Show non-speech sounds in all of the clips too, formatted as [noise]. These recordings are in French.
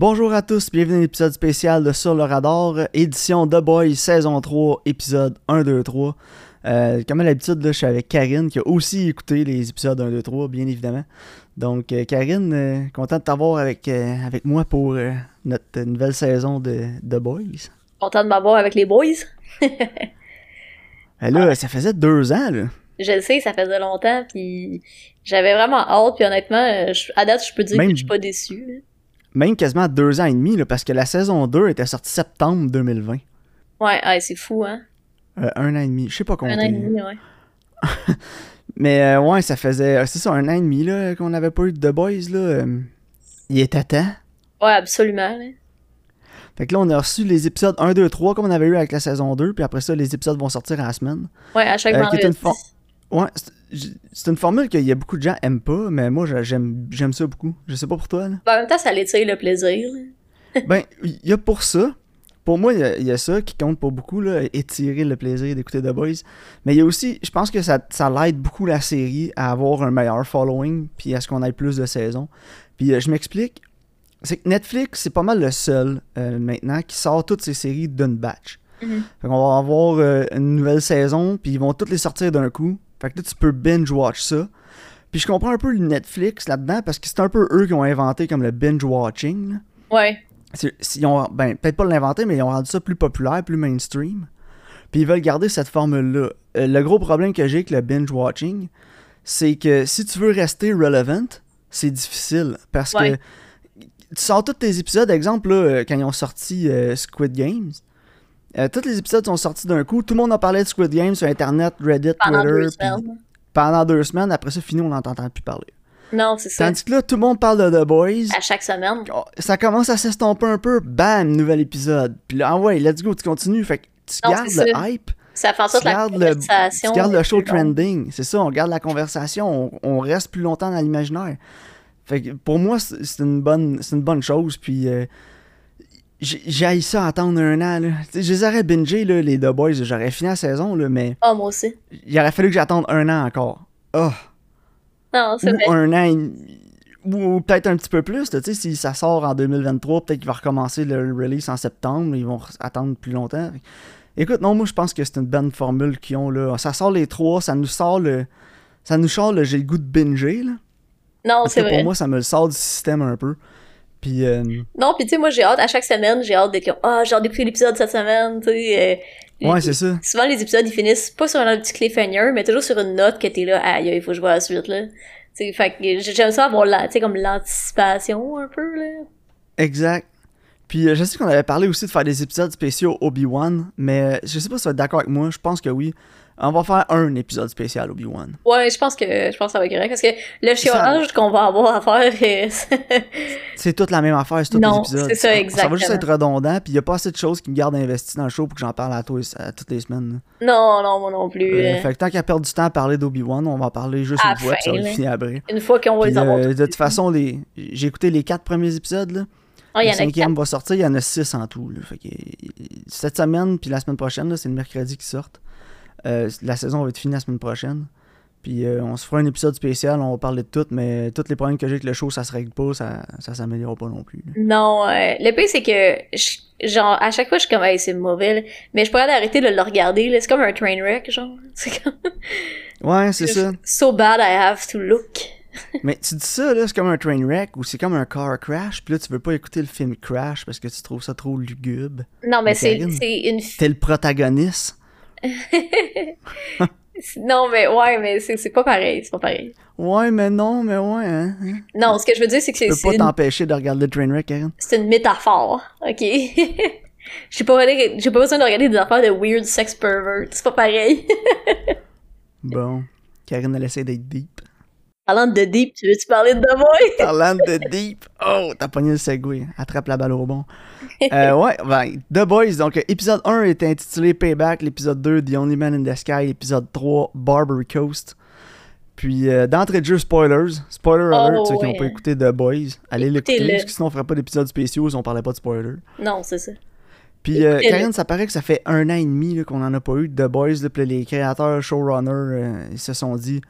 Bonjour à tous, bienvenue à l'épisode spécial de Sur le Radar, édition The Boys saison 3, épisode 1, 2, 3. Euh, comme à l'habitude, je suis avec Karine qui a aussi écouté les épisodes 1, 2, 3, bien évidemment. Donc, euh, Karine, euh, content de t'avoir avec, euh, avec moi pour notre nouvelle saison de The Boys. Content de m'avoir avec les boys. [laughs] Euh, là, ça faisait deux ans, là. Je le sais, ça faisait longtemps, puis j'avais vraiment hâte, puis honnêtement, je- à date, je peux dire Même- que je suis pas déçu. Même quasiment deux ans et demi, là, parce que la saison 2 était sortie septembre 2020. Ouais, ouais, c'est fou, hein. Euh, un an et demi, je sais pas compter. Un an et demi, ouais. [laughs] Mais euh, ouais, ça faisait, euh, c'est ça, un an et demi là, qu'on n'avait pas eu de The Boys. Là. il était temps. Ouais, absolument. là. Fait que là, on a reçu les épisodes 1, 2, 3 comme on avait eu avec la saison 2, puis après ça, les épisodes vont sortir à la semaine. Ouais, à chaque Euh, qui est une Ouais, c'est- une formule qu'il y a beaucoup de gens aiment pas, mais moi, j'aime j'aime ça beaucoup. Je sais pas pour toi, là. Ben, en même temps, ça l'étire le plaisir. [laughs] ben, il y a pour ça. Pour moi, il y a- il y, a ça qui compte pour beaucoup, là, étirer le plaisir d'écouter The Boys. Mais il y a aussi, je pense que ça, ça l'aide beaucoup la série à avoir un meilleur following, puis à ce qu'on ait plus de saisons. Puis euh, je m'explique, c'est que Netflix, c'est pas mal le seul euh, maintenant qui sort toutes ces séries d'une batch. Mhm. Fait qu'on va avoir euh, une nouvelle saison, puis ils vont toutes les sortir d'un coup. Fait que là, tu peux binge-watch ça. Puis je comprends un peu le Netflix là-dedans, parce que c'est un peu eux qui ont inventé comme le binge-watching. Ouais. Ils ont, ben, peut-être pas l'inventer, mais ils ont rendu ça plus populaire, plus mainstream. Puis ils veulent garder cette formule-là. Euh, le gros problème que j'ai avec le binge-watching, c'est que si tu veux rester relevant, c'est difficile. Parce Ouais. que tu sors tous tes épisodes, exemple, là, euh, quand ils ont sorti euh, Squid Games, euh, tous les épisodes sont sortis d'un coup. Tout le monde a parlé de Squid Games sur Internet, Reddit, Pendant Twitter. deux semaines. pendant deux semaines. Après ça, fini, on n'entend plus parler. Non, c'est ça. Tandis que là, tout le monde parle de The Boys. À chaque semaine. Oh, ça commence à s'estomper un peu, bam, nouvel épisode. Puis là, ah ouais, let's go, tu continues. Fait que tu Non, gardes le ça. hype, Ça fait en tu sorte que la le, conversation. tu gardes le show trending. C'est ça, on garde la conversation, on, on reste plus longtemps dans l'imaginaire. Fait que pour moi, c'est c'est une bonne, c'est une bonne chose. Puis euh, j'ai ça attendre un an. Là. Je les aurais là, les The Boys. J'aurais fini la saison, là, mais Ah, moi aussi. il aurait fallu que j'attende un an encore. Oh, Non, c'est ou vrai. un an, ou, peut-être un petit peu plus. Tu sais, si ça sort en 2023, peut-être qu'il va recommencer le release en septembre. Ils vont re- attendre plus longtemps. Écoute, non, moi je pense que c'est une bonne formule qu'ils ont là. Ça sort les trois, ça nous sort le. Ça nous sort le j'ai le goût de binger là. Non, c'est vrai. pour moi, ça me le sort du système un peu. Puis euh, Non, pis tu sais, moi, j'ai hâte, à chaque semaine, j'ai hâte d'être comme, ah, j'ai hâte d'écouter l'épisode cette semaine, tu sais. euh, ouais, les- c'est ça. Souvent, les épisodes, ils finissent pas sur un petit cliffhanger, mais toujours sur une note que t'es là, aïe, il faut que je vois la suite, là. Tu sais, fait que j'aime ça avoir, la- tu sais, comme l'anticipation, un peu, là. Exact. Puis euh, je sais qu'on avait parlé aussi de faire des épisodes spéciaux Obi-Wan, mais euh, je sais pas si tu vas être d'accord avec moi. Je pense que oui. On va faire un épisode spécial Obi-Wan. Ouais, je pense que, je pense que ça va être correct, parce que le chiolage qu'on va avoir à faire, [laughs] C'est toute la même affaire, c'est tous Non, les épisodes. c'est ça, Ça va exactement. juste être redondant, puis il y a pas assez de choses qui me gardent investi dans le show pour que j'en parle à, tous- à toutes les semaines. non, non, moi non plus. Euh, euh, fait que tant qu'à perdre du temps à parler d'Obi-Wan, on va en parler juste À une fois, puis ça va fin, être là. fini après. Une fois qu'on va les avoir. euh, de toute façon, les... j'ai écouté les quatre premiers épisodes, là. Ah, le cinquième va sortir, il y en a six en tout. là. Fait que, euh, cette semaine, puis la semaine prochaine, c'est le mercredi qui sortent. Euh, la saison va être finie la semaine prochaine. Puis euh, on se fera un épisode spécial, on va parler de tout, mais tous les problèmes que j'ai avec le show, ça se règle pas, ça, ça s'améliore pas non plus. là. Non, euh, le pire, c'est que, je- genre, à chaque fois, je suis comme, hey, c'est mauvais, là. mais je pourrais arrêter de le regarder. C'est comme un train wreck, genre. [laughs] C'est comme, Ouais, c'est ça. so bad I have to look. [laughs] Mais tu dis ça, là, c'est comme un train wreck ou c'est comme un car crash, puis là, tu veux pas écouter le film Crash parce que tu trouves ça trop lugubre. Non, mais Mais c'est, une, T'es le protagoniste. [laughs] non, mais ouais, mais c'est, pas pareil, c'est pas pareil. Ouais, mais non, mais ouais, hein. hein. Non, ce que je veux dire, c'est que Tu c'est, peux pas une, t'empêcher de regarder le train wreck, Karen. c'est une métaphore, ok? [laughs] J'ai pas, j'ai pas besoin de regarder des affaires de weird sex pervert, c'est pas pareil. [laughs] Bon. Karen, elle essaie d'être deep. Parlant de deep, tu veux-tu parler de The [laughs] Boy? Parlant de deep. Oh, t'as pogné le segway. Attrape la balle au bon. Euh, [laughs] ouais, ben, The Boys. Donc, épisode 1 est intitulé Payback. L'épisode 2, The Only Man in the Sky. L'épisode 3, Barbary Coast. Puis, euh, d'entrée de jeu, spoilers. Spoiler Oh, alert, ceux qui n'ont pas écouté The Boys. Allez l'écouter, parce que sinon on ferait pas d'épisodes spéciaux si on parlait pas de spoilers. Non, c'est ça. Puis, euh. Karine, ça paraît que ça fait un an et demi qu'on en a pas eu de The Boys. là, puis les créateurs, showrunners, euh, ils se sont dit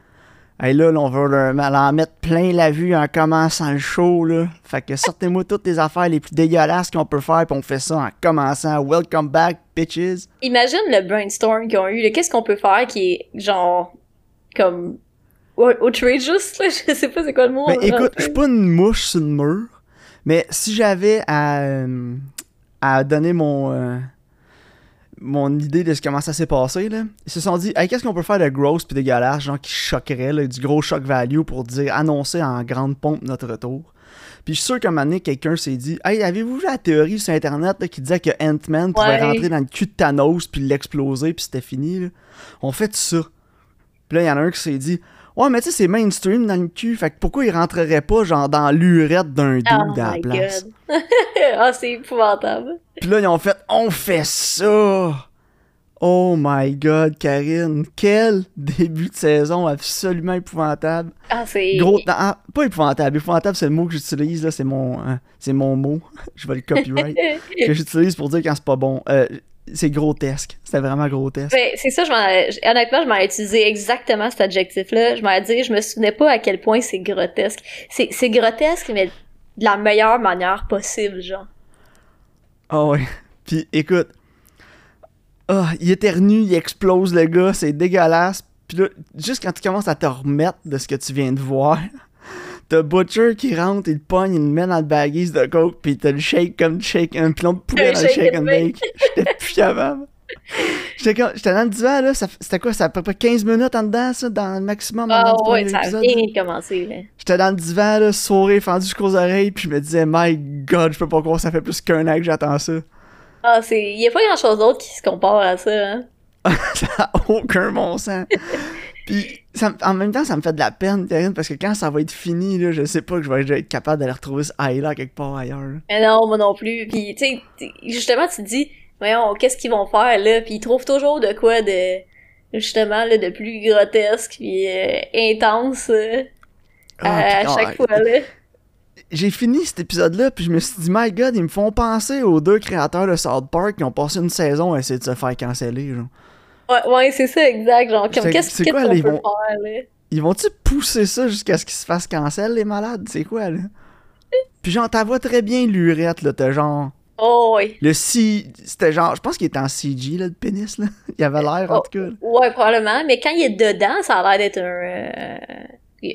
Hey là, là, on va leur, mettre plein la vue en commençant le show, là. Fait que sortez-moi toutes les affaires les plus dégueulasses qu'on peut faire, puis on fait ça en commençant. Welcome back, bitches. Imagine le brainstorm qu'ils ont eu. Qu'est-ce qu'on peut faire qui est genre comme ou- outrageous là? [laughs] Je sais pas c'est quoi le mot. Ben en écoute, je suis pas une mouche sur le mur, mais si j'avais à, euh, à donner mon, euh, mon idée de ce- comment ça s'est passé, là, ils se sont dit, hey, qu'est-ce qu'on peut faire de gross puis dégueulasse, genre qui choquerait, là, du gros shock value pour dire, annoncer en grande pompe notre retour? Puis je suis sûr qu'à un moment donné, quelqu'un s'est dit, hey, avez-vous vu la théorie sur Internet là, qui disait que Ant-Man pouvait rentrer dans le cul de Thanos puis l'exploser puis c'était fini, là? On fait ça. Puis là, il y en a un qui s'est dit, Ouais, mais tu sais, c'est mainstream dans le cul. Fait que pourquoi il rentrerait pas, genre, dans l'urette d'un dude Oh la my place? god. [laughs] ah, c'est épouvantable. Puis là, ils ont fait, on fait ça! Oh my god, Karine. Quel [laughs] début de saison absolument épouvantable. Ah, c'est. Gros, ah, pas épouvantable. Épouvantable, c'est le mot que j'utilise, là. C'est mon, hein, c'est mon mot. [laughs] Je vais le copyright. que j'utilise pour dire quand c'est pas bon. Euh, c'est grotesque. C'était vraiment grotesque. Ben, c'est ça, je m'en, honnêtement, je m'en ai utilisé exactement cet adjectif-là. Je m'en ai dit, je me souvenais pas à quel point c'est grotesque. C'est, c'est grotesque, mais de la meilleure manière possible, genre. Ah ouais. [laughs] Puis écoute, ah, il éternue, il explose le gars, c'est dégueulasse. Puis là, juste quand tu commences à te remettre de ce que tu viens de voir, t'as Butcher qui rentre, il pogne, il le met dans le baggies de coke, puis t'as le shake comme du shake, un pilon de poulet dans le shake and bake. [laughs] J'étais plus capable. J'étais dans le divan, là, c'était quoi, ça à peu près 15 minutes en dedans, ça, dans le maximum, Ah du ouais, ça a bien commencé, là. J'étais dans le divan, là, sourire fendu jusqu'aux oreilles, puis je me disais, my god, je peux pas croire, ça fait plus qu'un an que j'attends ça. Ah, c'est, y a pas grand chose d'autre qui se compare à ça, hein. [laughs] ça a aucun bon sens. [laughs] Puis ça me- en même temps, ça me fait de la peine, Karine, parce que quand ça va être fini, là, je sais pas que je vais être capable d'aller retrouver ce high-là quelque part ailleurs. là. Mais non, moi non plus. Puis, tu sais, justement, tu te dis, voyons, qu'est-ce qu'ils vont faire, là? Puis ils trouvent toujours de quoi de, justement, là, de plus grotesque, puis euh, intense, euh, Ah, à, à chaque ah, fois, là. J'ai fini cet épisode-là, puis je me suis dit, my god, ils me font penser aux deux créateurs de South Park qui ont passé une saison à essayer de se faire canceller. Genre. Ouais, ouais, c'est ça, exact. Genre, comme, qu'est-ce quoi, qu'on peut faire, là? Ils vont-tu pousser ça jusqu'à ce qu'ils se fassent cancel, les malades? C'est quoi, là? Puis genre, ta voix très bien l'urette, là, t'as genre... Oh, ouais. Le. C'était genre... Je pense qu'il était en CG, là, le pénis, là. [laughs] Il avait l'air, en Oh. tout cas. là. Ouais, probablement. Mais quand il est dedans, ça a l'air d'être un, euh,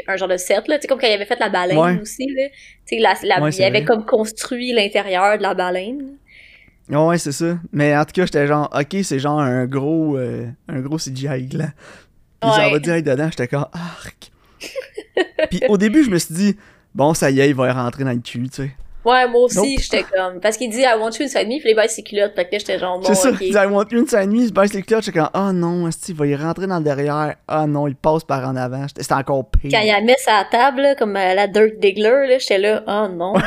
un genre de set, là. Tu sais, comme quand il avait fait la baleine Ouais. aussi, là. Tu sais, la, la- Ouais, il avait vrai. comme construit l'intérieur de la baleine. Ouais, c'est ça. Mais en tout cas, j'étais genre, ok, c'est genre un gros, euh, un gros CGI gland. Puis Ouais. j'en va direct dedans, j'étais comme, arc. [laughs] Puis au début, je me suis dit, bon, ça y est, il va rentrer dans le cul, tu sais. Ouais, moi aussi, Nope. j'étais comme. Parce qu'il dit I want you inside me, puis il baisse ses culottes. Fait que là, j'étais genre, bon, c'est ça, ok. il dit, I want you inside me, il se baisse les clutches, j'étais comme, oh non, il va y rentrer dans le derrière. Ah non, il passe par en avant. C'était encore pire. Quand il la met sa table, là, comme à la Dirt Diggler, là, j'étais là, oh non. [laughs]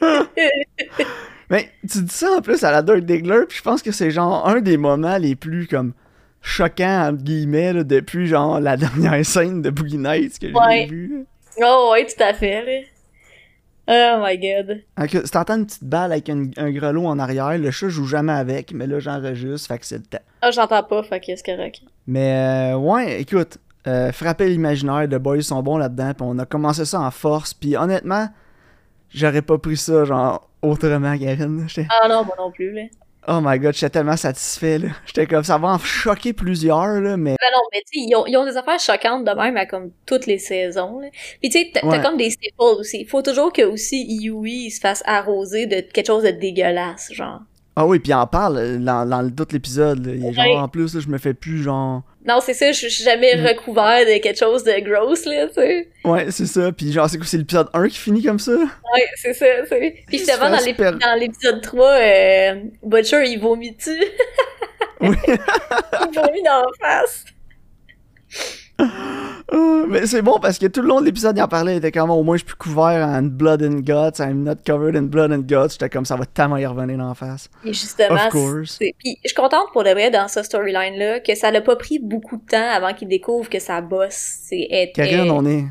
[laughs] Mais tu dis ça en plus à la Dirt Diggler, puis je pense que c'est genre un des moments les plus comme choquants entre guillemets là, depuis genre la [laughs] dernière scène de Boogie Nights que j'ai Ouais. vu. oh, ouais, tout à fait, là. Oh my god. Si t'entends une petite balle avec un, un grelot en arrière, le chat joue jamais avec, mais là j'enregistre, fait que c'est le temps. Ah, j'entends pas, fait que c'est correct. Mais euh, ouais, écoute, euh, frapper l'imaginaire, The Boys sont bons là-dedans, puis on a commencé ça en force, puis honnêtement, j'aurais pas pris ça genre autrement, Karine. Ah non, moi non plus, là. Oh my god, j'étais tellement satisfait, là. J'étais comme, ça va en choquer plusieurs, là, mais... Ben non, mais tu sais, ils ont, ils ont des affaires choquantes de même à comme toutes les saisons, là. Puis tu sais, t'as Ouais. comme des staples aussi. Il faut toujours que aussi Yui il se fasse arroser de quelque chose de dégueulasse, genre. Ah oui, puis il en parle euh, dans, dans tout l'épisode, là. Il est genre, Ouais. en plus, là, je me fais plus, genre... Non, c'est ça, je suis jamais Mm. recouvert de quelque chose de gross, là, tu sais. Ouais, c'est ça, puis genre, c'est quoi, c'est l'épisode 1 qui finit comme ça? Ouais, c'est ça. Puis dans super- dans l'épisode 3, euh, Butcher, il vomit dessus. Oui. [laughs] il vomit dans la face. [laughs] Ah, mais c'est bon, parce que tout le long de l'épisode, il en parlait, il était comme, au moins, je suis plus couvert en blood and guts, I'm not covered in blood and guts. J'étais comme, ça va tellement y revenir en face. Et justement, puis je suis contente pour de vrai dans ce storyline-là que ça n'a pas pris beaucoup de temps avant qu'il découvre que sa boss, c'est est, Karine, on est...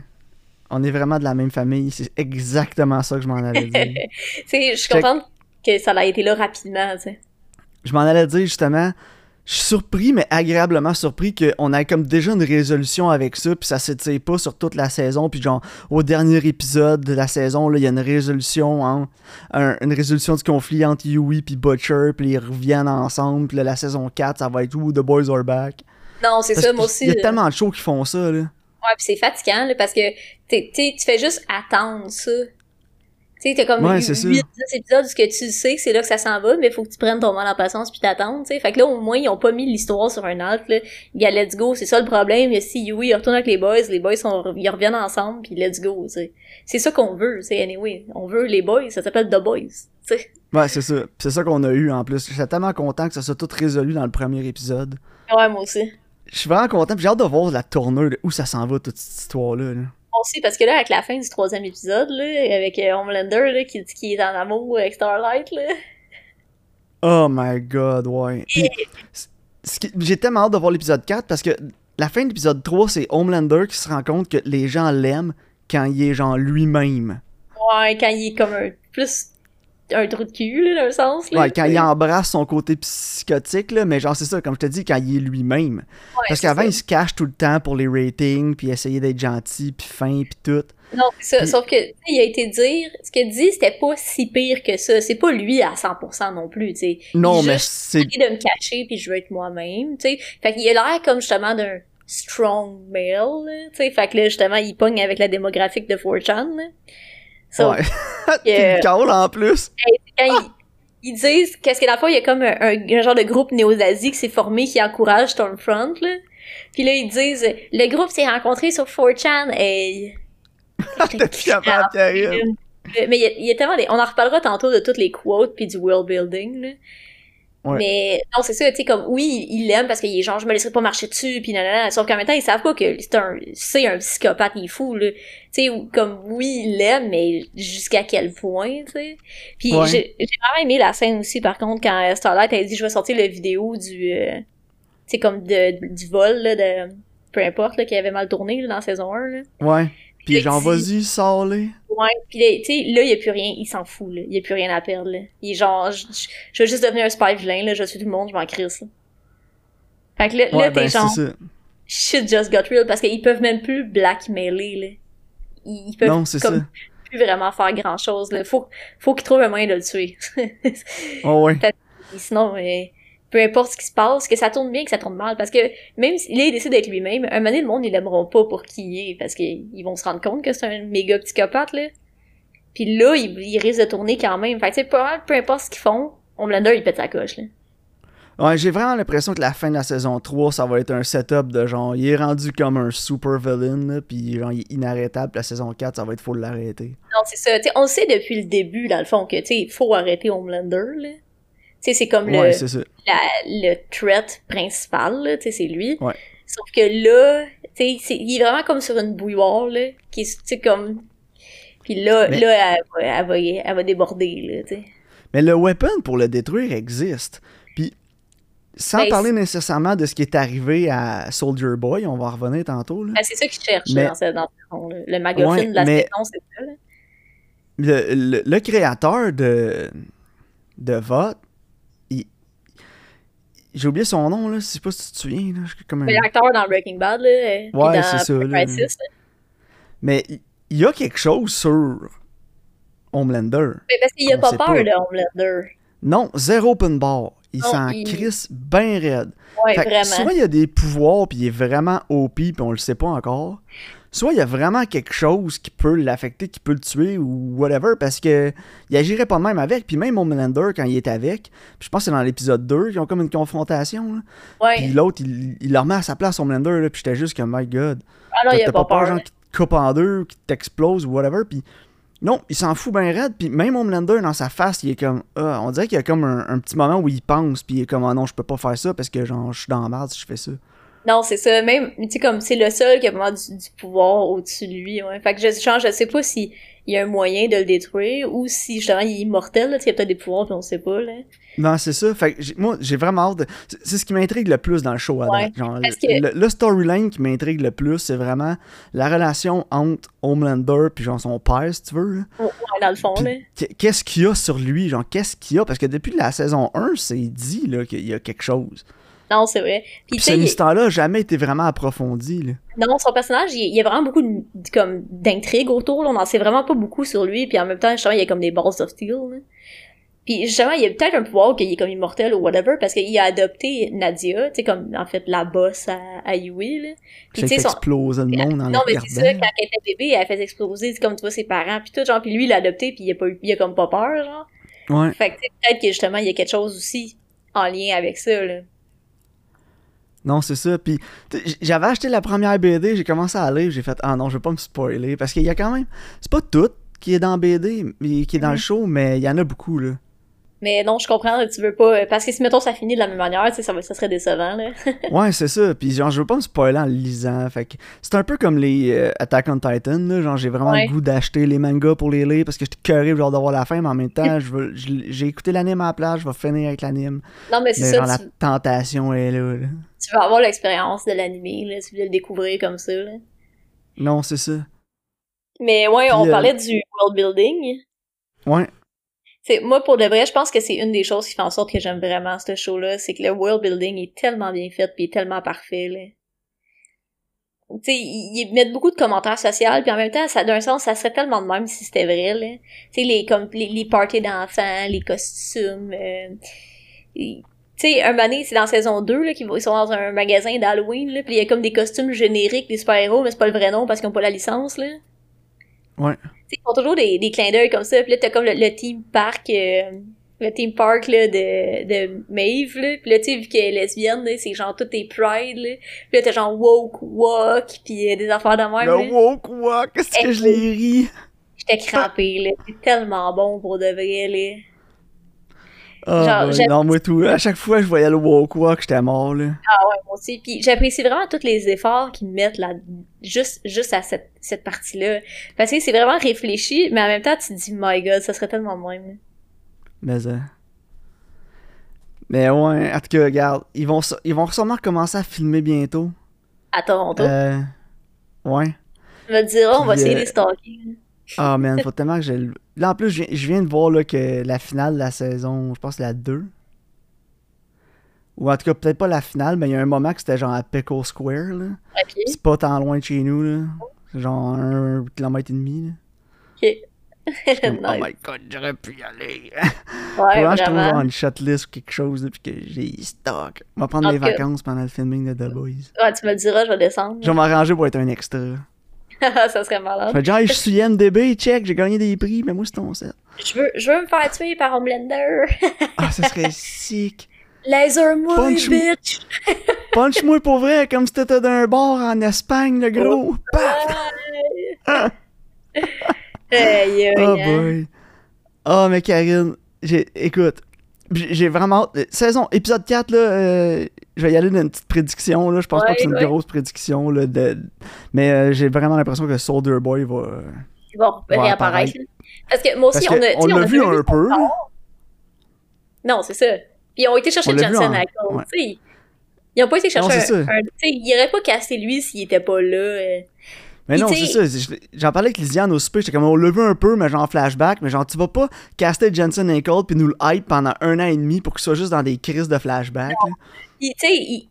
On est vraiment de la même famille, c'est exactement ça que je m'en allais dire. [laughs] Je suis contente que ça a été là rapidement, je m'en allais dire justement, je suis surpris, mais agréablement surpris qu'on ait comme déjà une résolution avec ça, puis ça s'étire pas sur toute la saison, puis genre au dernier épisode de la saison, là, il y a une résolution, hein, une résolution du conflit entre Yui puis Butcher, puis ils reviennent ensemble, puis là, la saison 4, ça va être où The Boys Are Back. Non, c'est ça, moi aussi. Il y a là. tellement de shows qui font ça, là. Ouais, pis c'est fatigant, là, parce que t'sais, tu fais juste attendre ça. Tu sais, t'as comme Ouais, 8 c'est ça. 10 épisodes ce que tu sais que c'est là que ça s'en va, mais faut que tu prennes ton mal en patience puis t'attendre, tu sais. Fait que là, au moins, ils ont pas mis l'histoire sur un alt, là. Gars, let's go, c'est ça le problème. Si Yui il retourne avec les boys, les boys sont, ils reviennent ensemble puis let's go, tu sais. C'est ça qu'on veut, tu sais, anyway. On veut les boys, ça s'appelle The Boys, tu sais. Ouais, c'est ça. C'est ça qu'on a eu en plus. J'étais tellement content que ça soit tout résolu dans le premier épisode. Ouais, moi aussi. Je suis vraiment content, j'ai hâte de voir la tournure, où ça s'en va, toute cette histoire-là. là. Moi aussi, parce que là, avec la fin du troisième épisode, là, avec euh, Homelander, là, qui dit qu'il est en amour avec Starlight, là. Oh my god, ouais. Qui- j'ai tellement hâte de voir l'épisode 4 parce que la fin de l'épisode 3, c'est Homelander qui se rend compte que les gens l'aiment quand il est genre lui-même. Ouais, quand il est comme un plus un trou de cul, là, le sens. Là. Ouais, quand il embrasse son côté psychotique, là, mais genre c'est ça, comme je te dis, quand il est lui-même. Ouais, Parce qu'avant, il se cache tout le temps pour les ratings, puis essayer d'être gentil, puis fin, puis tout. Non, c'est ça. Puis- Sauf que, il a été dire, ce qu'il dit, c'était pas si pire que ça. C'est pas lui à 100% non plus, tu sais. Non, Il mais c'est... essayé de me cacher puis je veux être moi-même, tu sais. Fait qu'il a l'air comme justement d'un strong male, tu sais. Fait que là, justement, il pogne avec la démographique de 4chan, là. So, Ouais. [laughs] Puis en plus. [laughs] quand ils, ils disent qu'est-ce que dans le fond il y a comme un, un- un genre de groupe néo-nazi qui s'est formé qui encourage Stormfront là. Puis là ils disent le groupe s'est rencontré sur 4chan et [laughs] T'es plus capable, Karine. mais il y, a, il y a tellement des on en reparlera tantôt de toutes les quotes puis du world building là. Ouais. Mais non, c'est ça, tu sais, comme, oui, il l'aime parce qu'il est genre, je me laisserai pas marcher dessus, puis nanana. Sauf qu'en même temps, ils savent pas que c'est un, c'est un psychopathe, il est fou, là. Tu sais, comme, oui, il l'aime, mais jusqu'à quel point, tu sais? Puis Ouais. j'ai j'ai vraiment aimé la scène aussi, par contre, quand euh, Starlight a dit, je vais sortir la vidéo du, euh, tu sais, comme de, du vol, là, de, peu importe, là, qui avait mal tourné, là, dans saison 1, là. Ouais. Puis Puis genre, vas-y, sors-les. Ouais, pis là, tu sais, là, il y a plus rien, il s'en fout, là. Il y a plus rien à perdre, là. Il est genre, je, je- je veux juste devenir un spy vilain, là, je suis tout le monde, je m'en crisse, là. Fait que là, là t'es ben genre, shit just got real, parce qu'ils peuvent même plus blackmailer, là. Ils, ils peuvent Non, c'est comme ça. plus vraiment faire grand chose, là. Faut, faut qu'ils trouvent un moyen de le tuer. Oh, [laughs] ouais. Sinon, euh, peu importe ce qui se passe, que ça tourne bien, que ça tourne mal, parce que même si là, il décide d'être lui-même, un moment donné, le monde, ils l'aimeront pas pour qui il est, parce qu'ils vont se rendre compte que c'est un méga psychopathe, là. Puis là, il, il risque de tourner quand même. Fait que, tu mal, peu importe ce qu'ils font, Homelander, il pète sa coche, là. Ouais, j'ai vraiment l'impression que la fin de la saison 3, ça va être un setup de genre, il est rendu comme un super villain, là, puis genre, il est inarrêtable. puis La saison 4, ça va être faut l'arrêter. Non, c'est ça. Tu sais, on le sait depuis le début, dans le fond, que, tu sais, il faut arrêter Homelander, là. Sais, c'est comme le... Ouais, la, le threat principal, tu sais, c'est lui. Ouais. Sauf que là, tu sais, il est vraiment comme sur une bouilloire, là, qui est, comme... Puis là, Mais- là, elle, va- elle, va, elle va déborder, là, tu sais. Mais le weapon pour le détruire existe. Puis, sans Ben, parler nécessairement de ce qui est arrivé à Soldier Boy, on va en revenir tantôt. Ben, c'est ça qu'il cherche, Mais- là, dans, ce, dans. Le Ouais, de la mais- saison, c'est ça, là. Le, le, le créateur de, de Vote, j'ai oublié son nom, là. Je sais pas si tu te souviens, là. Comme un- L'acteur dans Breaking Bad, là, euh, Ouais, dans c'est ça, là. Crisis, là. Mais il- y a quelque chose sur Homelander. Mais parce qu'il a pas peur pas. de Homelander. Non, zéro open bar. Il s'en il- crisse bien raide. Ouais, Fait que soit il y a des pouvoirs puis il est vraiment OP puis on le sait pas encore. Soit il y a vraiment quelque chose qui peut l'affecter, qui peut le tuer ou whatever parce que il agirait pas de même avec. Puis même Homelander quand il est avec, puis je pense que c'est dans l'épisode 2 qu'ils ont comme une confrontation. là. Ouais. Puis l'autre il, il le remet à sa place Homelander là, puis j'étais juste comme my god. Ah non, il T'as a pas pas peur peur. genre qui te coupe en deux, qui t'explose ou whatever. Puis non, il s'en fout bien raide. Puis même Homelander dans sa face, il est comme ah, on dirait qu'il y a comme un, petit moment où il pense puis il est comme ah non, je peux pas faire ça parce que genre je suis dans la merde si je fais ça. Non, c'est ça. Même, tu sais, comme c'est le seul qui a vraiment du, du pouvoir au-dessus de lui. Ouais. Fait que je, genre, je sais pas si il y a un moyen de le détruire ou si justement il est immortel. Là, il y a peut-être des pouvoirs puis on sait pas. Là. Non, c'est ça. Fait que moi, j'ai vraiment hâte. de- c'est- ce qui m'intrigue le plus dans le show Ouais. Genre, le, que- le- le storyline qui m'intrigue le plus, c'est vraiment la relation entre Homelander puis genre son père, si tu veux. là. Ouais, dans le fond. Qu'est-ce qu'il y a sur lui? Genre, qu'est-ce qu'il y a? Parce que depuis la saison 1, c'est dit là, qu'il y a quelque chose. Non, c'est vrai. Puis, Puis tu sais, cette il- histoire-là a jamais été vraiment approfondie, là. non, son personnage, il y a vraiment beaucoup de, comme, d'intrigue autour, là. On en sait vraiment pas beaucoup sur lui, puis en même temps, justement, il y a comme des balls of steel, là. Puis justement, il y a peut-être un pouvoir qu'il est comme immortel ou whatever, parce qu'il a adopté Nadia, tu sais, comme, en fait, la boss à, à Yui, là. Puis, tu sais, fait son, exploser le monde en non, mais c'est ça, quand elle était bébé, elle faisait exploser, comme tu vois, ses parents, puis tout, genre, puis lui, il l'a adopté, puis il a pas eu, il a comme pas peur, genre. Ouais. Fait que, tu sais, peut-être que justement, il y a quelque chose aussi en lien avec ça, là. Non, c'est ça. Puis j'avais acheté la première BD, j'ai commencé à lire, j'ai fait ah non, je vais pas me spoiler parce qu'il y a quand même c'est pas tout qui est dans BD, qui est dans le Mhm. show, mais il y en a beaucoup là. Mais non, je comprends, tu veux pas, parce que si, mettons, ça finit de la même manière, tu ça, ça serait décevant, là. [laughs] Ouais, c'est ça. Puis genre je veux pas me spoiler en le lisant, fait que c'est un peu comme les euh, Attack on Titan là, genre j'ai vraiment Ouais. le goût d'acheter les mangas pour les lire parce que j'étais curé genre d'avoir la fin, mais en même temps, je veux j'ai écouté l'anime à la place, je vais finir avec l'anime. Non, mais c'est ça, genre la tu, tentation est là, là. tu veux avoir l'expérience de l'animé, là, tu veux le découvrir comme ça, là. Non, c'est ça. Mais ouais, on euh, parlait du world building. Ouais. Moi, pour de vrai, je pense que c'est une des choses qui fait en sorte que j'aime vraiment ce show-là, c'est que le world building est tellement bien fait puis est tellement parfait, là. Tu sais, ils, mettent beaucoup de commentaires sociaux, puis en même temps, ça, d'un sens, ça serait tellement de même si c'était vrai, là. Tu sais, les, comme, les, les parties d'enfants, les costumes, euh, tu sais, un donné, c'est dans saison 2, là, qu'ils ils sont dans un magasin d'Halloween, là, puis il y a comme des costumes génériques des super-héros, mais c'est pas le vrai nom parce qu'ils ont pas la licence, là. Ouais. Ils font toujours des, des clins d'œil comme ça. Puis là, t'as comme le, le team park, euh, le team park là, de, de Maeve. Là. Puis là, tu sais, vu qu'elle est lesbienne, c'est genre tout est pride. Là. Puis là, t'as genre woke walk, puis euh, des affaires de même. Le là. woke walk, qu'est-ce que je l'ai ri? J'étais crampée, là. C'est tellement bon pour de vrai, là. Ah, Genre, ben, non, moi tout. À chaque fois je voyais le woke walk, j'étais mort, là. Ah ouais, moi aussi. Puis j'apprécie vraiment tous les efforts qu'ils mettent là, juste, juste à cette, cette partie-là. Parce que c'est vraiment réfléchi, mais en même temps, tu te dis, my god, ça serait tellement même. Mais, euh... Mais ouais, en tout cas, regarde, ils vont, ils vont sûrement recommencer à filmer bientôt. À Toronto. Euh... Ouais. Tu me diras, on va essayer euh, de les. Ah, man, faut tellement que j'ai... le- Là, en plus, je viens, je viens de voir là, que la finale de la saison, je pense la 2. Ou en tout cas, peut-être pas la finale, mais il y a un moment que c'était genre à Pickle Square, là. Ok. C'est pas tant loin de chez nous, là. C'est genre un kilomètre et demi, là. Comme, [laughs] Oh my god, j'aurais pu y aller. [laughs] Ouais, que je trouve genre une shotlist ou quelque chose, là, puis que j'ai stock. On va prendre En des cas- vacances pendant le filming de The Boys. Ouais, tu me le diras, je vais descendre. Je vais m'arranger pour être un extra. [laughs] ça serait Je malade. vais dire, Hey, je suis IMDB, check, j'ai gagné des prix, mais moi c'est ton set. Je veux, je veux me faire tuer par Homelander. Ah, ça serait [laughs] sick. Laser-moi, Punch- bitch! Punch-moi pour vrai, comme si t'étais d'un bar en Espagne, le gros. Paf! [laughs] Aïe, aïe, oh boy. Oh, mais Karine, j'ai, écoute, j'ai j'ai vraiment. hâte. Saison, épisode 4, là, euh, je vais y aller d'une petite prédiction, là. Je pense pas que c'est une ouais. grosse prédiction, là. De, mais euh, j'ai vraiment l'impression que Soldier Boy va. euh, vont Va réapparaître. Parce que moi aussi, Parce on a, on a vu un peu. Non, c'est ça. Puis ils ont été chercher On l'a vu Jensen en- à cause, ouais. Ils ont pas été chercher Non, un, un- ils auraient pas cassé lui s'il était pas là. Mais non, c'est ça. J'en parlais avec Lisiane au super. J'étais comme, on vu un peu, mais genre en flashback. Mais genre, tu vas pas caster Jensen Ackles puis nous le hype pendant un an et demi pour qu'il soit juste dans des crises de flashback. tu sais,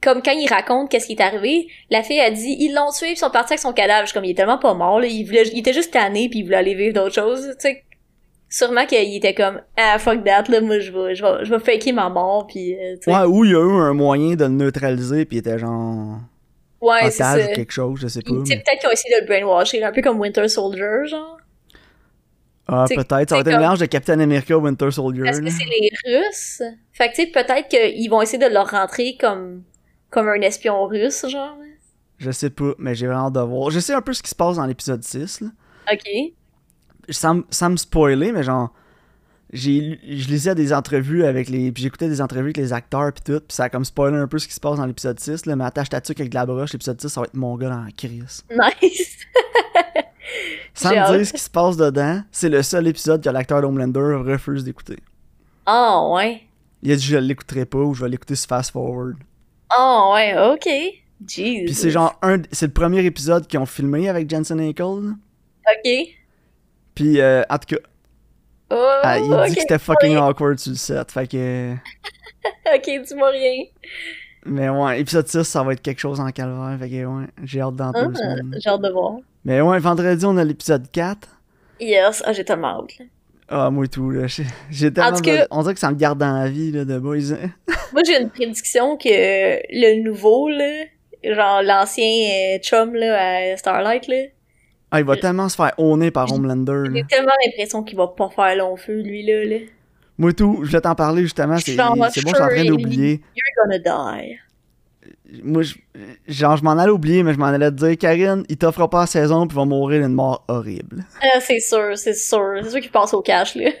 comme quand il raconte qu'est-ce qui est arrivé, la fille a dit ils l'ont tué ils sont partis avec son cadavre. Je suis comme il est tellement pas mort là, il voulait, il était juste tanné puis il voulait aller vivre d'autres choses. Tu sais, sûrement qu'il était comme ah fuck that là, moi je vais, je vais, je vais faker ma mort puis euh. Ouais, ou il y a eu un moyen de le neutraliser puis il était genre. Ouais, c'est otage ou quelque chose, je sais pas. Sais, mais- peut-être qu'ils ont essayé de le brainwasher, un peu comme Winter Soldier, genre. Ah, peut-être. Ça va être c'est un mélange de Captain America Winter Soldier. Parce que c'est les Russes. Fait que, tu sais, peut-être qu'ils vont essayer de leur rentrer comme, comme un espion russe, genre. Je sais pas, mais j'ai vraiment hâte de voir. Je sais un peu ce qui se passe dans l'épisode 6. Là. Ok. Sans, sans me spoiler, mais genre. J'ai, je lisais des entrevues avec les. Puis j'écoutais des entrevues avec les acteurs puis tout. Puis ça a comme spoilé un peu ce qui se passe dans l'épisode 6. Là, mais attache ta tuque avec de la broche, l'épisode 6, ça va être mon gars dans la crise. Nice. [laughs] Sans me dire ce qui se passe dedans, c'est le seul épisode que l'acteur d'Homelander refuse d'écouter. Ah, ouais. Il a dit je l'écouterai pas ou je vais l'écouter sur fast forward. Ah, ouais, ok. Jeez. Puis c'est genre un, c'est le premier épisode qu'ils ont filmé avec Jensen Ackles. Ok. Puis euh, en tout cas, Oh, ah, il ok. dit que c'était fucking awkward sur le set. Fait que [laughs] ok, dis-moi rien. Mais ouais, épisode 6, ça va être quelque chose en calvaire. Fait que ouais, j'ai hâte dans Ah, j'ai hâte de voir. Mais ouais, vendredi, on a l'épisode 4. Yes, ah, j'ai tellement hâte. Ah, moi et tout, là. J'ai tellement. tout cas- On dirait que ça me garde dans la vie, là, de boys. hein. [laughs] Moi, j'ai une prédiction que le nouveau, là, genre l'ancien euh, chum là, à Starlight, là, Ah, il va tellement se faire honner par Homelander, j'ai tellement l'impression qu'il va pas faire long feu, lui, là. là. Moi tout, je voulais t'en parler justement. C'est bon, je suis en train d'oublier. You're gonna die. Moi, je- genre, je m'en allais oublier, mais je m'en allais te dire, Karine, il t'offre pas la saison, puis il va mourir d'une mort horrible. Ah, c'est sûr, c'est sûr. C'est sûr qu'il passe au cash, là. [laughs]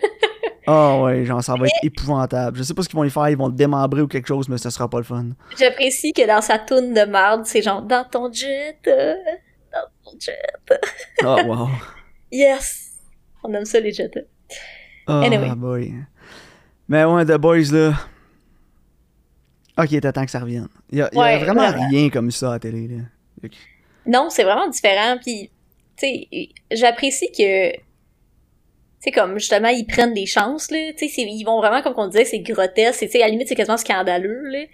Ah ouais, genre, ça va être épouvantable. Je sais pas ce qu'ils vont y faire, ils vont le démembrer ou quelque chose, mais ce sera pas le fun. J'apprécie que dans sa toune de merde, c'est genre dans ton jet, euh, jet. Ah, wow. [laughs] Yes! On aime ça, les jets. Ah, Anyway. boy. Mais ouais, The Boys, là. Ok, t'attends que ça revienne. Il y a, y vraiment rien comme ça à la télé, là. Non, c'est vraiment différent. Puis, tu sais, j'apprécie que, tu sais, comme justement, ils prennent des chances, là. Tu sais, ils vont vraiment, comme on disait, c'est grotesque. Tu sais, à la limite, c'est quasiment scandaleux, là.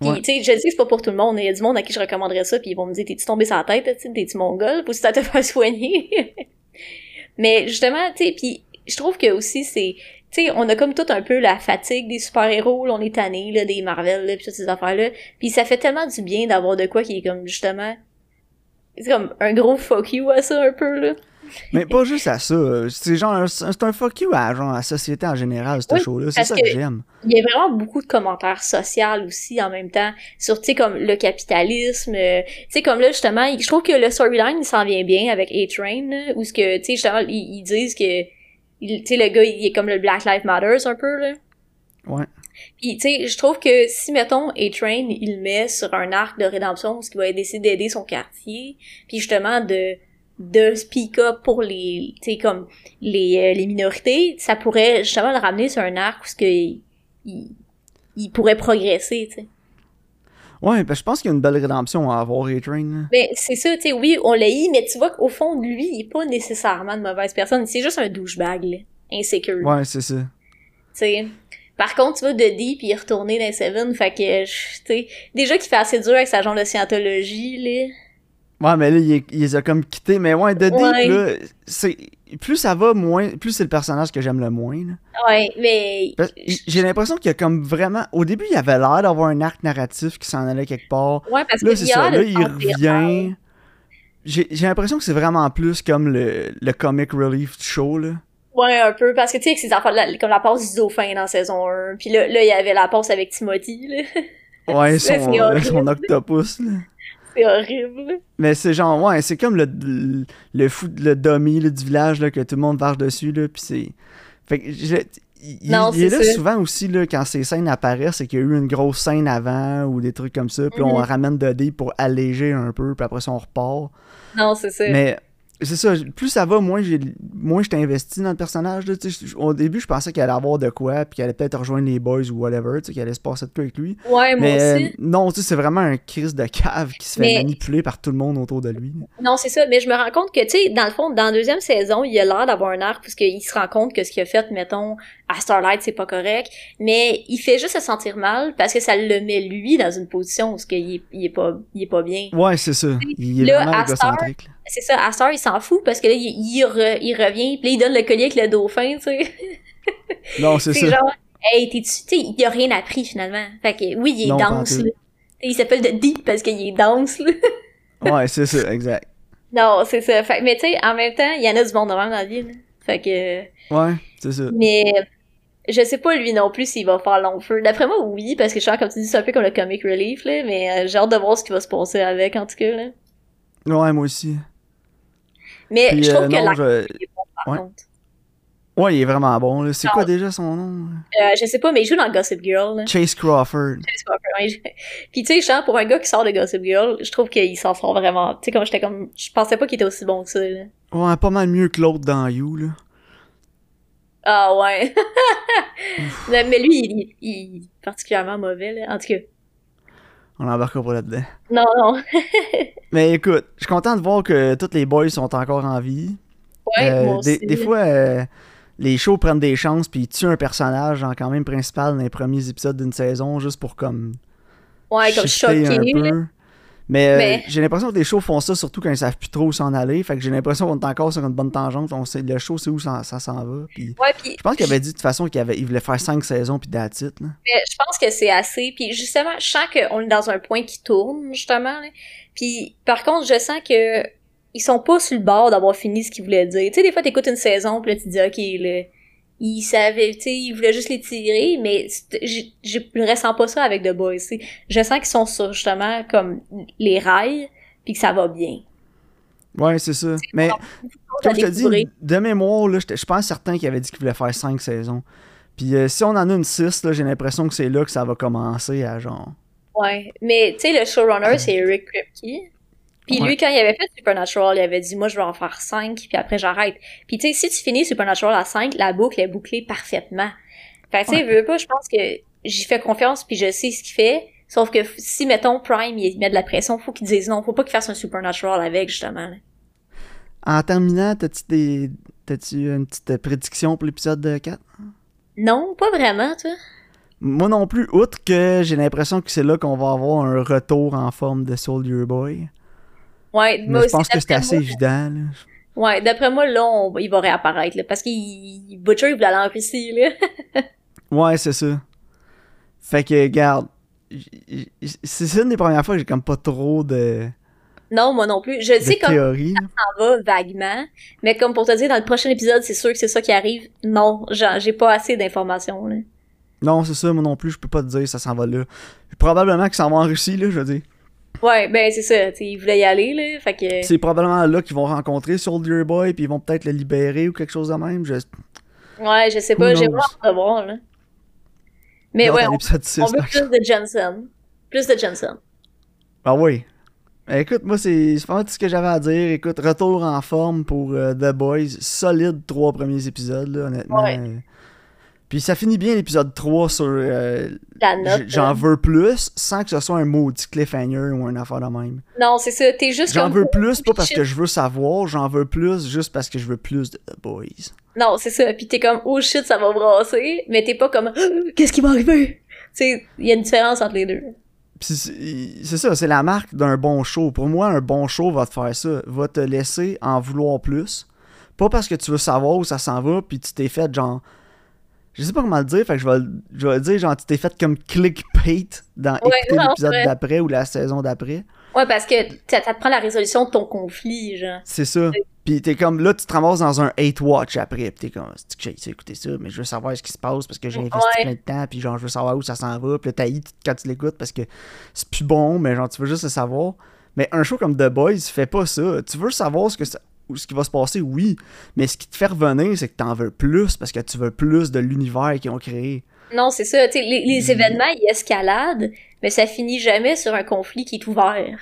Puis, Ouais. tu sais, je sais que c'est pas pour tout le monde. Il y a du monde à qui je recommanderais ça, puis ils vont me dire, t'es-tu tombé sur la tête, sais, t'es-tu mongol, faut ça te [laughs] faire soigner. Mais justement, tu sais, puis je trouve que aussi, c'est, tu sais, on a comme tout un peu la fatigue des super-héros, là, on est tanné, là, des Marvel, là, pis toutes ces affaires-là. Puis ça fait tellement du bien d'avoir de quoi qui est comme, justement, c'est comme un gros fuck you à ça, un peu, là. Mais pas juste à ça. euh, C'est genre, un- c'est un fuck you à, genre, à la société en général, ce Oui, show-là. C'est ça que- que j'aime. Il y a vraiment beaucoup de commentaires sociaux aussi en même temps sur tu sais comme le capitalisme euh, tu sais comme là justement je trouve que le storyline il s'en vient bien avec A-Train où ce que tu sais justement ils, ils disent que il- tu sais le gars il est comme le Black Lives Matters un peu là Ouais. puis tu sais je trouve que si mettons A-Train il met sur un arc de rédemption ce qu'il va décider d'aider son quartier puis justement de de speak up pour les tu sais comme les euh, les minorités ça pourrait justement le ramener sur un arc où ce que il, il pourrait progresser, tu sais. Ouais, que je pense qu'il y a une belle rédemption à avoir, A-Train. Mais c'est ça, tu sais, oui, on l'a eu, mais tu vois qu'au fond de lui, il est pas nécessairement de mauvaise personne. C'est juste un douchebag, là. Insécure. Ouais, c'est ça. Tu sais. Par contre, tu vois, Duddy, puis il est retourné dans Seven, fait que, je- tu sais, déjà qu'il fait assez dur avec sa genre de scientologie, là. Ouais, mais là, il, il les a comme quittés. Mais ouais, The Ouais. là, c'est... Plus ça va, moins... Plus c'est le personnage que j'aime le moins, là. Ouais, mais... J'ai l'impression qu'il y a comme vraiment... Au début, il avait l'air d'avoir un arc narratif qui s'en allait quelque part. Ouais, parce Là, que c'est il a ça. Là, il revient... J'ai l'impression que c'est vraiment plus comme le, le comic relief show, là. Ouais, un peu, parce que tu sais, avec ces affaires, la- comme la passe du dauphin dans saison 1, puis là, là, il y avait la passe avec Timothy, là. Ouais, [laughs] C'est son, son octopus, là. C'est horrible. Mais c'est genre, ouais, c'est comme le, le, le fou, le dummy là, du village là, que tout le monde marche dessus, là, pis c'est... Fait que, je- il, Non, il est là ça. souvent aussi, là, quand ces scènes apparaissent, c'est qu'il y a eu une grosse scène avant, ou des trucs comme ça, puis on Mhm. ramène de dés pour alléger un peu, puis après ça, on repart. Non, c'est ça. Mais c'est ça, plus ça va, moins j'ai moins j'étais investi dans le personnage. Là, au début, je pensais qu'il allait avoir de quoi, puis qu'il allait peut-être rejoindre les boys ou whatever, qu'il allait se passer de quoi avec lui. Ouais, moi aussi. euh, non, c'est vraiment un crise de cave qui se fait Mais- manipuler par tout le monde autour de lui. Non, c'est ça, mais je me rends compte que, tu sais, dans le fond, dans la deuxième saison, il a l'air d'avoir un arc, puisqu'il se rend compte que ce qu'il a fait, mettons, à Starlight, c'est pas correct, mais il fait juste se sentir mal, parce que ça le met, lui, dans une position où qu'il est, il est pas, il est pas bien. Ouais, c'est ça. Il est Là, vraiment à Star- égocentrique. là. C'est ça, à Star, il s'en fout, parce que là, il, il, re- il revient, puis là, il donne le collier avec le dauphin, tu sais. [laughs] Non, c'est ça. genre, hey, t'es-tu, tu sais, il a rien appris, finalement. Fait que, oui, il est Non, dense, là. Il s'appelle de Deep parce qu'il est dense, là. [laughs] Ouais, c'est ça, exact. Non, c'est ça. Fait, que- mais tu sais, en même temps, il y en a du monde de même dans la vie, là. Fait que... Ouais, c'est ça. Mais je sais pas lui non plus s'il va faire long feu. D'après moi, oui, parce que je sens, comme tu dis, c'est un peu comme le comic relief, là, mais euh, j'ai hâte de voir ce qui va se passer avec, en tout cas, là. Ouais, moi aussi. Mais Puis, je trouve euh, que non, je- est bon, par Ouais. contre. Ouais, il est vraiment bon. là. C'est quoi déjà son nom? Euh, je sais pas, mais il joue dans Gossip Girl, là. Chase Crawford. Chase Crawford, je- [laughs] Puis tu sais, sens, pour un gars qui sort de Gossip Girl, je trouve qu'il s'en sort vraiment. Tu sais, comme j'étais comme... Je pensais pas qu'il était aussi bon que ça, là. Ouais, pas mal mieux que l'autre dans You, là. Ah ouais. [laughs] mais mais lui, il, il- il est particulièrement mauvais, là. En tout cas. On embarquera pas là-dedans. Non, non. [laughs] Mais écoute, je suis content de voir que tous les boys sont encore en vie. Ouais, Euh, moi des, aussi. des fois, euh, les shows prennent des chances puis ils tuent un personnage genre quand même principal dans les premiers épisodes d'une saison juste pour comme Ouais, comme shifter un peu. Mais, euh, Mais- j'ai l'impression que les shows font ça surtout quand ils savent plus trop où s'en aller. Fait que j'ai l'impression qu'on est encore sur une bonne tangente. On sait, le show, c'est où ça, ça s'en va. Puis, Ouais, puis je pense qu'il avait dit de toute façon qu'il il voulait faire cinq saisons puis that's it, là. Mais je pense que c'est assez. Puis justement, je sens qu'on est dans un point qui tourne, justement. là. Puis par contre, je sens que ils sont pas sur le bord d'avoir fini ce qu'ils voulaient dire. Tu sais, des fois, t'écoutes une saison, puis là, tu dis, OK, là, ils savaient, tu sais, ils voulaient juste les tirer, mais je ne ressens pas ça avec The Boys. Je sens qu'ils sont sur, justement, comme les rails, puis que ça va bien. Ouais, c'est ça. Mais comme je te dis, de mémoire, là, je pense certain qu'il avait dit qu'il voulait faire cinq saisons. Puis euh, si on en a une six, là, j'ai l'impression que c'est là que ça va commencer à genre. Ouais, mais tu sais, le showrunner, c'est Eric Kripke. Puis Ouais. lui, quand il avait fait Supernatural, il avait dit, moi, je vais en faire 5, puis après, j'arrête. Puis tu sais, si tu finis Supernatural à 5, la boucle est bouclée parfaitement. Fait que tu sais, veux pas, je pense que j'y fais confiance, puis je sais ce qu'il fait. Sauf que si, mettons, Prime, il met de la pression, faut qu'il dise non, faut pas qu'il fasse un Supernatural avec, justement. là. En terminant, t'as-tu des. T'as-tu une petite prédiction pour l'épisode de 4? Non, pas vraiment, toi. Moi non plus, outre que j'ai l'impression que c'est là qu'on va avoir un retour en forme de Soldier Boy. Ouais, moi je pense que c'est assez moi- évident. Là. Ouais, d'après moi, là, on- il va réapparaître, là, parce qu'il, Butcher, il voulait aller en Russie, là. [laughs] Ouais, c'est ça. Fait que, regarde, c'est une des premières fois que j'ai comme pas trop de, Non, moi non plus. Je de sais comme théorie. ça va vaguement, mais comme pour te dire, dans le prochain épisode, c'est sûr que c'est ça qui arrive. Non, j'ai pas assez d'informations. là. Non, c'est ça, moi non plus, je peux pas te dire, ça s'en va là. Probablement que ça va en Russie, là, je veux dire. Ouais, ben c'est ça. Ils voulaient y aller, là. Fait que. C'est probablement là qu'ils vont rencontrer Soldier Boy, puis ils vont peut-être le libérer ou quelque chose de même. Je... Ouais, je sais Who pas, j'ai vraiment hâte de voir, là. Mais ouais, on, l'épisode 6, on veut plus de Jensen. Plus de Jensen. Ah oui. Eh, Écoute, moi, c'est mal tout ce que j'avais à dire. Écoute, retour en forme pour euh, The Boys. Solide trois premiers épisodes, là, honnêtement. Ouais. Puis ça finit bien l'épisode 3 sur euh, La note. j- J'en là. veux plus sans que ce soit un maudit cliffhanger ou un affaire de même. Non, c'est ça. T'es juste J'en veux plus, pas parce que je veux savoir, j'en veux plus juste parce que je veux plus de The Boys. Non, c'est ça. Puis t'es comme, oh shit, ça va brasser. Mais t'es pas comme, [gasps] qu'est-ce qui va arriver? Tu sais, il y a une différence entre les deux. Puis c'est c'est ça, c'est la marque d'un bon show. Pour moi, un bon show va te faire ça. Va te laisser en vouloir plus. Pas parce que tu veux savoir où ça s'en va, puis tu t'es fait genre. Je sais pas comment le dire, fait que je vais, le- je vais le dire, genre, tu t'es fait comme clickbait dans Ouais, écouter l'épisode d'après ou la saison d'après. Ouais, parce que ça, te prend la résolution de ton conflit, genre. C'est ça. Puis t'es comme, là, tu te ramasses dans un hate watch après, puis t'es comme, j'ai d'écouter ça, mais je veux savoir ce qui se passe parce que j'ai investi Ouais. plein de temps, puis genre, je veux savoir où ça s'en va, puis là, t'haïs quand tu l'écoutes parce que c'est plus bon, mais genre, tu veux juste le savoir. Mais un show comme The Boys fait pas ça. Tu veux savoir ce que ça- ce qui va se passer, oui, mais ce qui te fait revenir, c'est que t'en veux plus parce que tu veux plus de l'univers qu'ils ont créé. Non, c'est ça. Tu sais, les, les Mm. événements, ils escaladent, mais ça finit jamais sur un conflit qui est ouvert.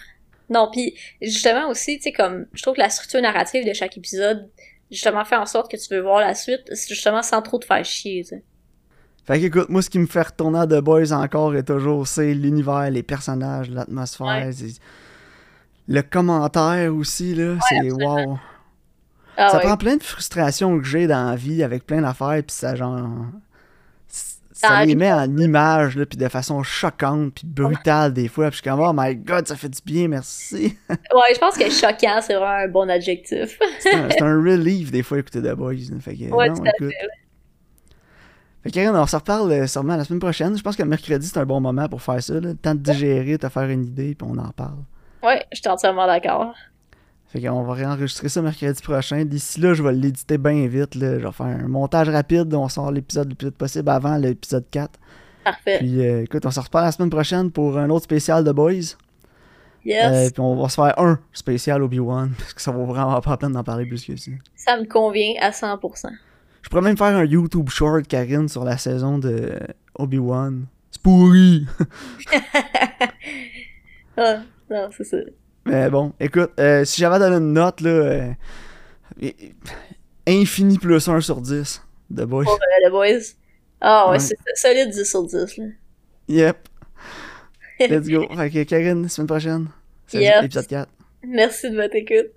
Non, puis justement aussi, tu sais, comme je trouve que la structure narrative de chaque épisode, justement, fait en sorte que tu veux voir la suite, c'est justement sans trop te faire chier, tu sais. Fait que écoute, moi, ce qui me fait retourner à The Boys encore et toujours, c'est l'univers, les personnages, l'atmosphère. Ouais. Le commentaire aussi, là, c'est wow. Ah ça ouais. prend plein de frustrations que j'ai dans la vie avec plein d'affaires, puis ça, genre. Ça les met en images, là, puis de façon choquante, puis brutale des fois. Puis je suis comme, oh my god, ça fait du bien, merci. [laughs] Ouais, je pense que choquant, c'est vraiment un bon adjectif. c'est un, [laughs] relief des fois écouter The Boys. Fait que, Ouais, non, tout à écoute. Fait que Karine, on se reparle euh, sûrement la semaine prochaine. Je pense que le mercredi, c'est un bon moment pour faire ça. Là. Le temps de digérer, te faire une idée, puis on en parle. Ouais, je suis entièrement d'accord. Fait qu'on va réenregistrer ça mercredi prochain. D'ici là, je vais l'éditer bien vite. Là. Je vais faire un montage rapide. On sort l'épisode le plus vite possible avant l'épisode 4. Parfait. Puis euh, écoute, on se reparle la semaine prochaine pour un autre spécial de Boys. Yes. Euh, puis on va se faire un spécial Obi-Wan. Parce que ça vaut vraiment pas la peine d'en parler plus que ça. Ça me convient à 100%. Je pourrais même faire un YouTube short, Karine, sur la saison de Obi-Wan. C'est pourri! [laughs] [laughs] Ah, non, c'est ça. Mais bon, écoute, euh, si j'avais donné une note, là, euh, infini plus 1 sur 10 de Boys. Euh, The Boys. Ah ouais, Ouais. c'est solide 10 sur 10, là. Yep. Let's go. [laughs] Fait que Karine, semaine prochaine. C'est Yes. épisode 4. Merci de votre écoute.